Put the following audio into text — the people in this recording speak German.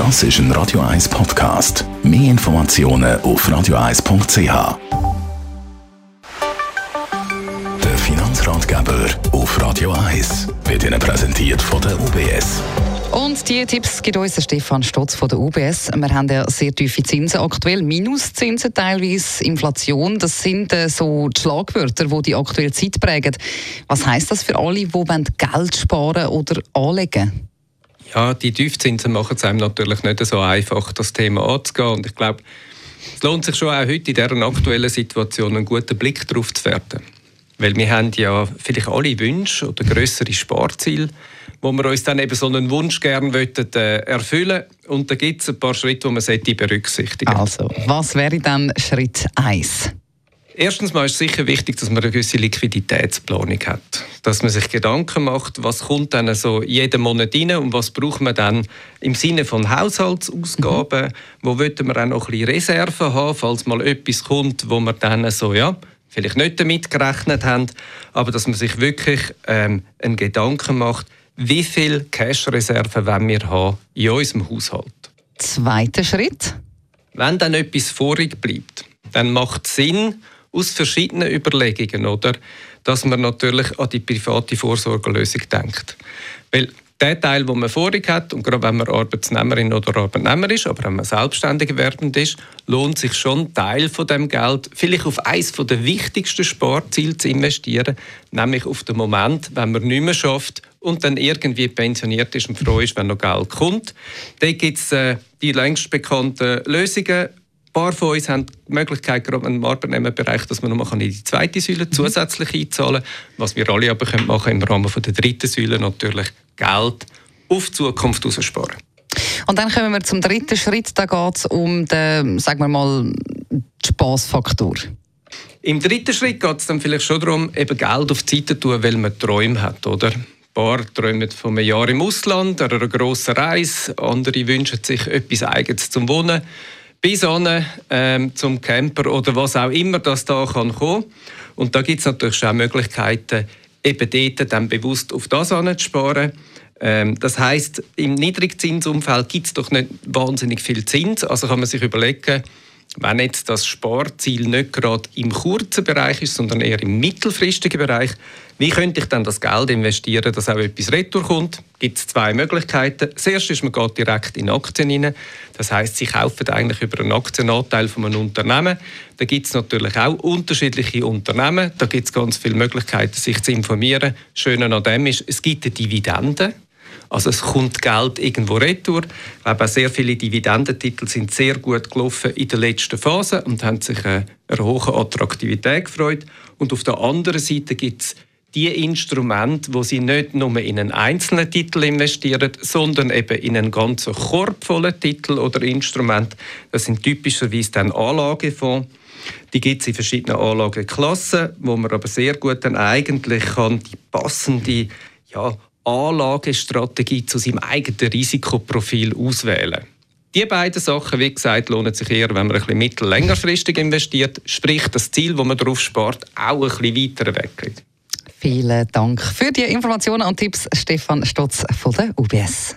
Das ist ein Radio 1 Podcast. Mehr Informationen auf radio1.ch. Der Finanzratgeber auf Radio 1 wird Ihnen präsentiert von der UBS. Und diese Tipps gibt uns Stefan Stotz von der UBS. Wir haben ja sehr tiefe Zinsen aktuell, Minuszinsen teilweise, Inflation. Das sind äh, so die Schlagwörter, die die aktuelle Zeit prägen. Was heißt das für alle, die Geld sparen oder anlegen Ja, die Tiefzinsen machen es einem natürlich nicht so einfach, das Thema anzugehen. Und ich glaube, es lohnt sich schon auch heute in dieser aktuellen Situation einen guten Blick darauf zu werfen. Weil wir haben ja vielleicht alle Wünsche oder größere Sparziele wo wir uns dann eben so einen Wunsch gerne möchten, äh, erfüllen Und da gibt es ein paar Schritte, die man sollte berücksichtigen Also, was wäre dann Schritt 1? Erstens mal ist es sicher wichtig, dass man eine gewisse Liquiditätsplanung hat. Dass man sich Gedanken macht, was kommt dann so jeden Monat rein und was braucht man dann im Sinne von Haushaltsausgaben. Mhm. Wo wollen wir auch noch ein bisschen Reserven haben, falls mal etwas kommt, wo man dann so, ja, vielleicht nicht damit gerechnet haben, aber dass man sich wirklich ähm, einen Gedanken macht, wie viel Cash-Reserven wollen wir haben in unserem Haushalt. Zweiter Schritt. Wenn dann etwas vorig bleibt, dann macht es Sinn, aus verschiedenen Überlegungen, oder, dass man natürlich an die private Vorsorgelösung denkt. Weil der Teil, den man vorig hat, und gerade wenn man Arbeitsnehmerin oder Arbeitnehmer ist, aber wenn man selbstständig werdend ist, lohnt sich schon, Teil von dem Geld vielleicht auf eines der wichtigsten Sparziele zu investieren, nämlich auf den Moment, wenn man nicht mehr schafft und dann irgendwie pensioniert ist und froh ist, wenn noch Geld kommt. Da gibt es äh, die längst bekannten Lösungen, paar von uns haben die Möglichkeit, gerade im Arbeitnehmerbereich, dass man noch in die zweite Säule mhm. zusätzlich einzahlen kann. Was wir alle aber können machen im Rahmen der dritten Säule natürlich Geld auf die Zukunft aussparen. Und dann kommen wir zum dritten Schritt. Da geht es um den, sagen wir mal, Spaßfaktor. Im dritten Schritt geht es dann vielleicht schon darum, eben Geld auf die Seite zu tun, weil man Träume hat, oder? Ein paar träumen von einem Jahr im Ausland oder einer grossen Reise. Andere wünschen sich etwas Eigenes zum Wohnen bis an ähm, zum Camper oder was auch immer das da kann kommen. Und da gibt es natürlich auch Möglichkeiten, eben dort dann bewusst auf das anzusparen. Ähm, das heißt, im Niedrigzinsumfeld gibt es doch nicht wahnsinnig viel Zins. Also kann man sich überlegen, wenn jetzt das Sparziel nicht gerade im kurzen Bereich ist, sondern eher im mittelfristigen Bereich, wie könnte ich dann das Geld investieren, dass auch etwas retour kommt? Gibt es zwei Möglichkeiten. Das erste ist, man geht direkt in Aktien rein. Das heißt, Sie kaufen eigentlich über einen Aktienanteil von einem Unternehmen. Da gibt es natürlich auch unterschiedliche Unternehmen. Da gibt es ganz viele Möglichkeiten, sich zu informieren. Das Schöne an dem ist, es gibt eine Dividende. Also es kommt Geld irgendwo retour. Ich glaube, auch sehr viele Dividendentitel sind sehr gut gelaufen in der letzten Phase und haben sich eine hohe Attraktivität gefreut. Und auf der anderen Seite gibt es die Instrumente, wo sie nicht nur in einen einzelnen Titel investieren, sondern eben in einen ganzen Korb voller Titel oder Instrument. Das sind typischerweise dann Anlagefonds. Die gibt es in verschiedenen Anlageklassen, wo man aber sehr gut dann eigentlich kann die passende ja, Anlagestrategie zu seinem eigenen Risikoprofil auswählen. Die beiden Sachen, wie gesagt, lohnen sich eher, wenn man ein bisschen mittel-längerfristig investiert, sprich das Ziel, wo man darauf spart, auch ein bisschen weiter weg. Vielen Dank für die Informationen und Tipps, Stefan Stotz von der UBS.